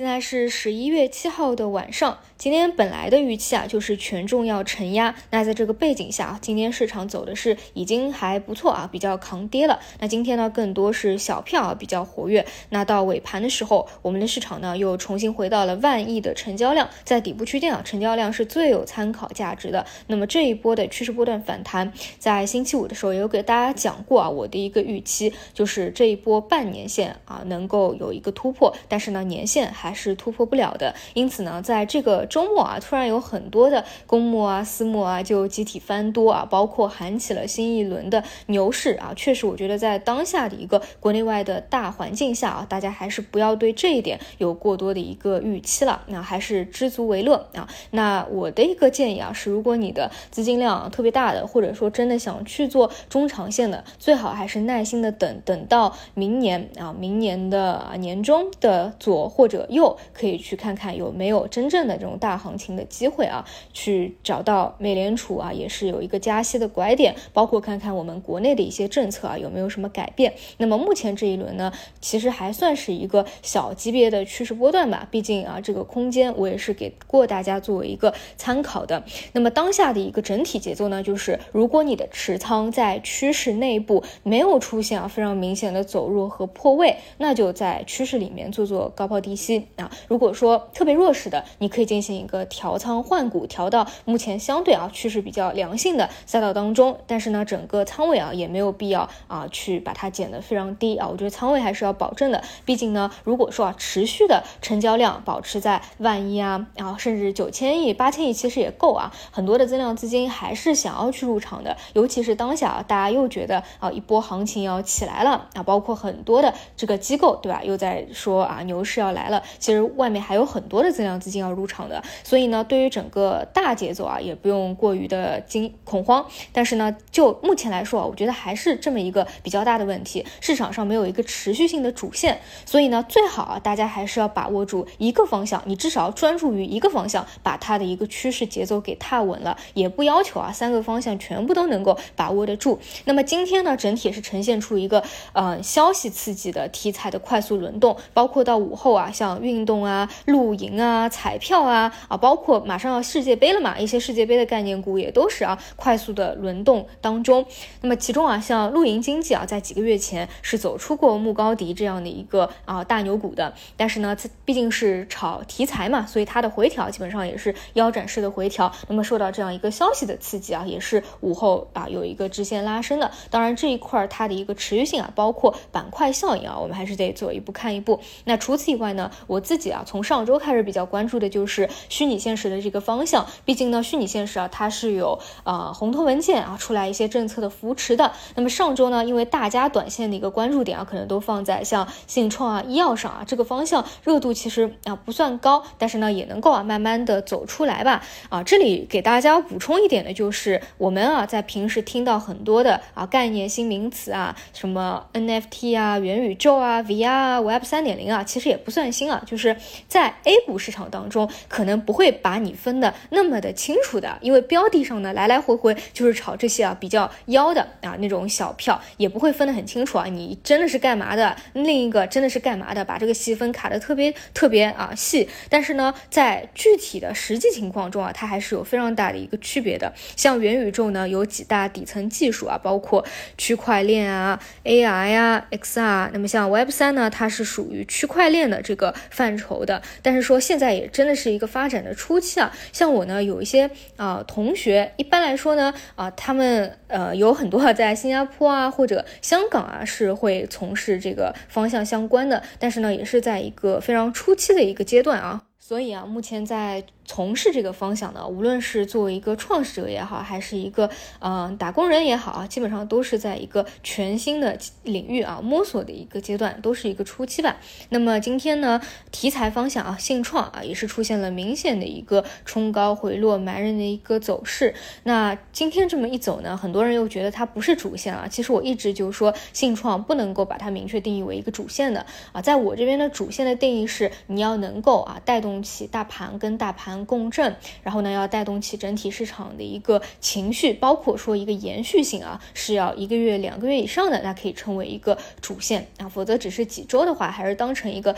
现在是十一月七号的晚上。今天本来的预期啊，就是权重要承压。那在这个背景下啊，今天市场走的是已经还不错啊，比较抗跌了。那今天呢，更多是小票啊比较活跃。那到尾盘的时候，我们的市场呢又重新回到了万亿的成交量，在底部区间啊，成交量是最有参考价值的。那么这一波的趋势波段反弹，在星期五的时候也有给大家讲过啊，我的一个预期就是这一波半年线啊能够有一个突破，但是呢年线还是突破不了的。因此呢，在这个周末啊，突然有很多的公募啊、私募啊就集体翻多啊，包括喊起了新一轮的牛市啊。确实，我觉得在当下的一个国内外的大环境下啊，大家还是不要对这一点有过多的一个预期了。那还是知足为乐啊。那我的一个建议啊，是如果你的资金量特别大的，或者说真的想去做中长线的，最好还是耐心的等等到明年啊，明年的年中的左或者右，可以去看看有没有真正的这种大行情的机会啊，去找到美联储啊，也是有一个加息的拐点，包括看看我们国内的一些政策啊有没有什么改变。那么目前这一轮呢，其实还算是一个小级别的趋势波段吧，毕竟啊这个空间我也是给过大家作为一个参考的。那么当下的一个整体节奏呢，就是如果你的持仓在趋势内部没有出现啊非常明显的走弱和破位，那就在趋势里面做做高抛低吸啊。如果说特别弱势的，你可以进行一个调仓换股，调到目前相对啊趋势比较良性的赛道当中。但是呢，整个仓位啊也没有必要啊去把它减得非常低啊。我觉得仓位还是要保证的，毕竟呢，如果说啊持续的成交量保持在万亿啊，然后甚至九千亿、八千亿，其实也够啊。很多的增量资金还是想要去入场的，尤其是当下啊，大家又觉得啊一波行情要起来了啊，包括很多的这个机构对吧，又在说啊牛市要来了。其实外面还有很多的增量资金要入场的，所以呢，对于整个大节奏啊，也不用过于的惊恐慌。但是呢，就目前来说啊，我觉得还是这么一个比较大的问题，市场上没有一个持续性的主线。所以呢，最好啊，大家还是要把握住一个方向，你至少专注于一个方向，把它的一个趋势节奏给踏稳了。也不要求啊，三个方向全部都能够把握得住。那么今天呢，整体是呈现出一个呃消息刺激的题材的快速轮动，包括到午后啊，像运动啊、露营啊、彩票啊啊，包括马上要世界杯了嘛，一些世界杯的概念股也都是啊快速的轮动当中。那么其中啊，像露营经济啊，在几个月前是走出过牧高迪这样的一个啊大牛股的，但是呢，毕竟是炒题材嘛，所以它的回调基本上也是腰斩式的回调。那么受到这样一个消息的刺激啊，也是午后啊有一个直线拉升的。当然这一块它的一个持续性啊，包括板块效应啊，我们还是得走一步看一步。那除此以外呢，我自己啊从上周开始比较关注的就是虚拟现实的这个方向。毕竟呢，虚拟现实啊它是有啊红头文件啊出来一些政策的扶持的。那么上周呢，因为大家短线的一个关注点啊，可能都放在像信创啊、医药上啊这个方向，热度其实啊不算高，但是呢也能够啊慢慢的走出来吧。啊，这里给大家补充。一点的就是，我们啊在平时听到很多的啊概念新名词啊，什么 NFT 啊、元宇宙啊、VR 啊、Web 三点零啊，其实也不算新啊。就是在 A 股市场当中，可能不会把你分的那么的清楚的，因为标的上呢来来回回就是炒这些啊比较妖的啊那种小票，也不会分得很清楚啊。你真的是干嘛的？另一个真的是干嘛的？把这个细分卡的特别特别啊细。但是呢，在具体的实际情况中啊，它还是有非常大的一个区。区别的，像元宇宙呢，有几大底层技术啊，包括区块链啊、AI 啊、XR。那么像 Web 三呢，它是属于区块链的这个范畴的。但是说现在也真的是一个发展的初期啊。像我呢，有一些啊同学，一般来说呢，啊他们呃有很多在新加坡啊或者香港啊是会从事这个方向相关的，但是呢，也是在一个非常初期的一个阶段啊。所以啊，目前在。从事这个方向呢，无论是作为一个创始者也好，还是一个嗯打工人也好啊，基本上都是在一个全新的领域啊摸索的一个阶段，都是一个初期吧。那么今天呢，题材方向啊，信创啊，也是出现了明显的一个冲高回落埋人的一个走势。那今天这么一走呢，很多人又觉得它不是主线啊。其实我一直就说，信创不能够把它明确定义为一个主线的啊。在我这边的主线的定义是，你要能够啊带动起大盘跟大盘。共振，然后呢，要带动起整体市场的一个情绪，包括说一个延续性啊，是要一个月、两个月以上的，那可以称为一个主线啊，否则只是几周的话，还是当成一个。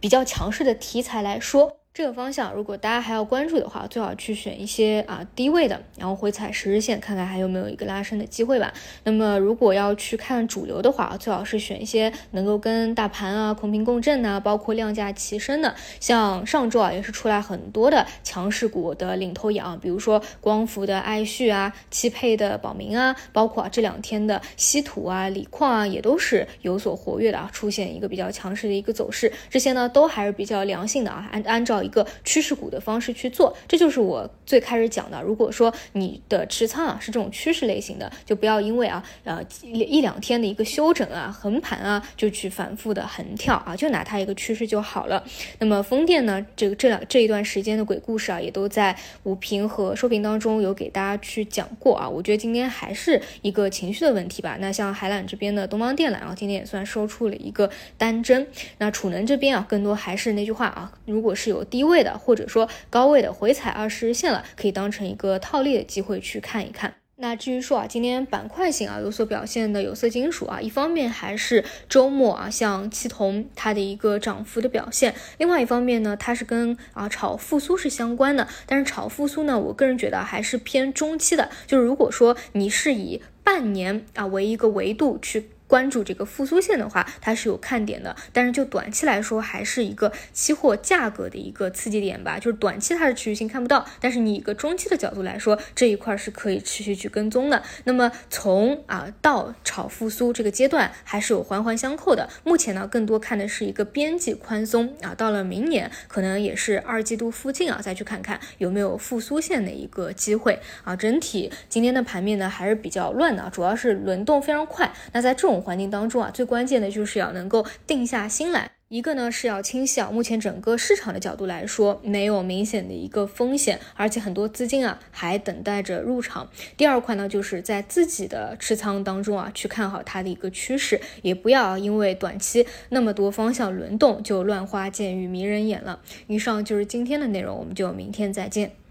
比较强势的题材来说。这个方向，如果大家还要关注的话，最好去选一些啊低位的，然后回踩十日线，看看还有没有一个拉升的机会吧。那么如果要去看主流的话，最好是选一些能够跟大盘啊同频共振呐，包括量价齐升的。像上周啊，也是出来很多的强势股的领头羊，比如说光伏的爱旭啊，汽配的宝明啊，包括啊这两天的稀土啊、锂矿啊，也都是有所活跃的啊，出现一个比较强势的一个走势。这些呢，都还是比较良性的啊，按按照。一个趋势股的方式去做，这就是我最开始讲的。如果说你的持仓啊是这种趋势类型的，就不要因为啊呃一两天的一个休整啊横盘啊就去反复的横跳啊，就拿它一个趋势就好了。那么风电呢，这个这两这一段时间的鬼故事啊，也都在午评和收评当中有给大家去讲过啊。我觉得今天还是一个情绪的问题吧。那像海缆这边的东方电缆啊，今天也算收出了一个单针。那储能这边啊，更多还是那句话啊，如果是有低位的，或者说高位的回踩二十日线了，可以当成一个套利的机会去看一看。那至于说啊，今天板块型啊有所表现的有色金属啊，一方面还是周末啊像七铜它的一个涨幅的表现，另外一方面呢，它是跟啊炒复苏是相关的。但是炒复苏呢，我个人觉得还是偏中期的，就是如果说你是以半年啊为一个维度去。关注这个复苏线的话，它是有看点的，但是就短期来说，还是一个期货价格的一个刺激点吧。就是短期它是持续性看不到，但是你一个中期的角度来说，这一块是可以持续去跟踪的。那么从啊到炒复苏这个阶段，还是有环环相扣的。目前呢，更多看的是一个边际宽松啊，到了明年可能也是二季度附近啊，再去看看有没有复苏线的一个机会啊。整体今天的盘面呢还是比较乱的，主要是轮动非常快。那在这种环境当中啊，最关键的就是要能够定下心来。一个呢是要清晰啊，目前整个市场的角度来说，没有明显的一个风险，而且很多资金啊还等待着入场。第二块呢，就是在自己的持仓当中啊，去看好它的一个趋势，也不要因为短期那么多方向轮动就乱花渐欲迷人眼了。以上就是今天的内容，我们就明天再见。